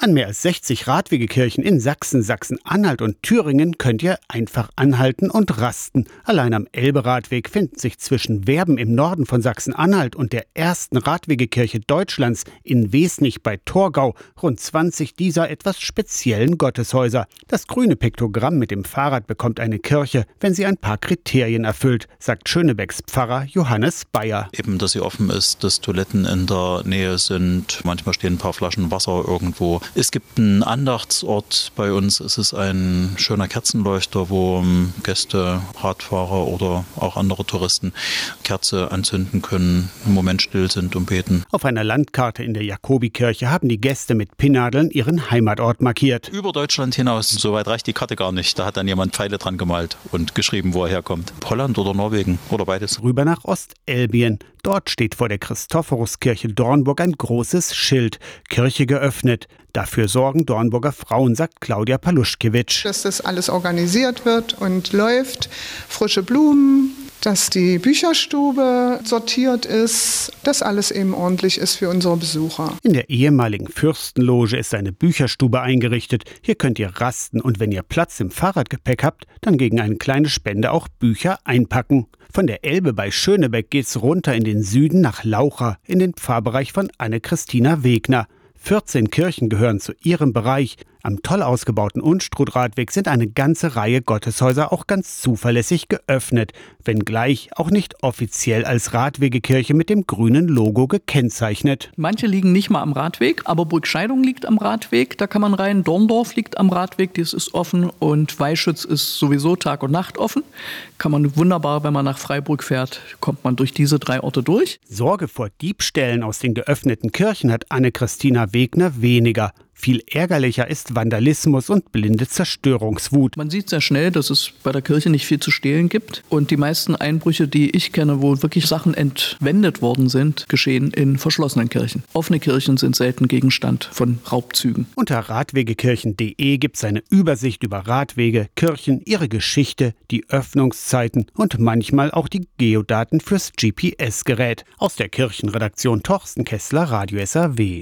An mehr als 60 Radwegekirchen in Sachsen, Sachsen-Anhalt und Thüringen könnt ihr einfach anhalten und rasten. Allein am Elbe-Radweg finden sich zwischen Werben im Norden von Sachsen-Anhalt und der ersten Radwegekirche Deutschlands in Wesnich bei Torgau rund 20 dieser etwas speziellen Gotteshäuser. Das grüne Piktogramm mit dem Fahrrad bekommt eine Kirche, wenn sie ein paar Kriterien erfüllt, sagt Schönebecks Pfarrer Johannes Bayer. Eben, dass sie offen ist, dass Toiletten in der Nähe sind, manchmal stehen ein paar Flaschen Wasser irgendwo es gibt einen Andachtsort bei uns. Es ist ein schöner Kerzenleuchter, wo ähm, Gäste, Radfahrer oder auch andere Touristen Kerze anzünden können, im Moment still sind und beten. Auf einer Landkarte in der Jakobikirche haben die Gäste mit Pinnadeln ihren Heimatort markiert. Über Deutschland hinaus, soweit reicht die Karte gar nicht. Da hat dann jemand Pfeile dran gemalt und geschrieben, wo er herkommt. Holland oder Norwegen oder beides. Rüber nach Ostelbien. Dort steht vor der Christophoruskirche Dornburg ein großes Schild. Kirche geöffnet. Dafür sorgen Dornburger Frauen, sagt Claudia Paluschkewitsch. Dass das alles organisiert wird und läuft. Frische Blumen, dass die Bücherstube sortiert ist, dass alles eben ordentlich ist für unsere Besucher. In der ehemaligen Fürstenloge ist eine Bücherstube eingerichtet. Hier könnt ihr rasten und wenn ihr Platz im Fahrradgepäck habt, dann gegen eine kleine Spende auch Bücher einpacken. Von der Elbe bei Schönebeck geht's runter in den Süden nach Laucha, in den Pfarrbereich von Anne-Christina Wegner. 14 Kirchen gehören zu ihrem Bereich. Am toll ausgebauten Unstrutradweg sind eine ganze Reihe Gotteshäuser auch ganz zuverlässig geöffnet, wenngleich auch nicht offiziell als Radwegekirche mit dem grünen Logo gekennzeichnet. Manche liegen nicht mal am Radweg, aber Burgscheidung liegt am Radweg, da kann man rein. Dorndorf liegt am Radweg, das ist offen und Weischütz ist sowieso Tag und Nacht offen. Kann man wunderbar, wenn man nach Freiburg fährt, kommt man durch diese drei Orte durch. Sorge vor Diebstählen aus den geöffneten Kirchen hat Anne-Christina Wegner weniger. Viel ärgerlicher ist Vandalismus und blinde Zerstörungswut. Man sieht sehr schnell, dass es bei der Kirche nicht viel zu stehlen gibt. Und die meisten Einbrüche, die ich kenne, wo wirklich Sachen entwendet worden sind, geschehen in verschlossenen Kirchen. Offene Kirchen sind selten Gegenstand von Raubzügen. Unter radwegekirchen.de gibt es eine Übersicht über Radwege, Kirchen, ihre Geschichte, die Öffnungszeiten und manchmal auch die Geodaten fürs GPS-Gerät. Aus der Kirchenredaktion Torsten Kessler, Radio SAW.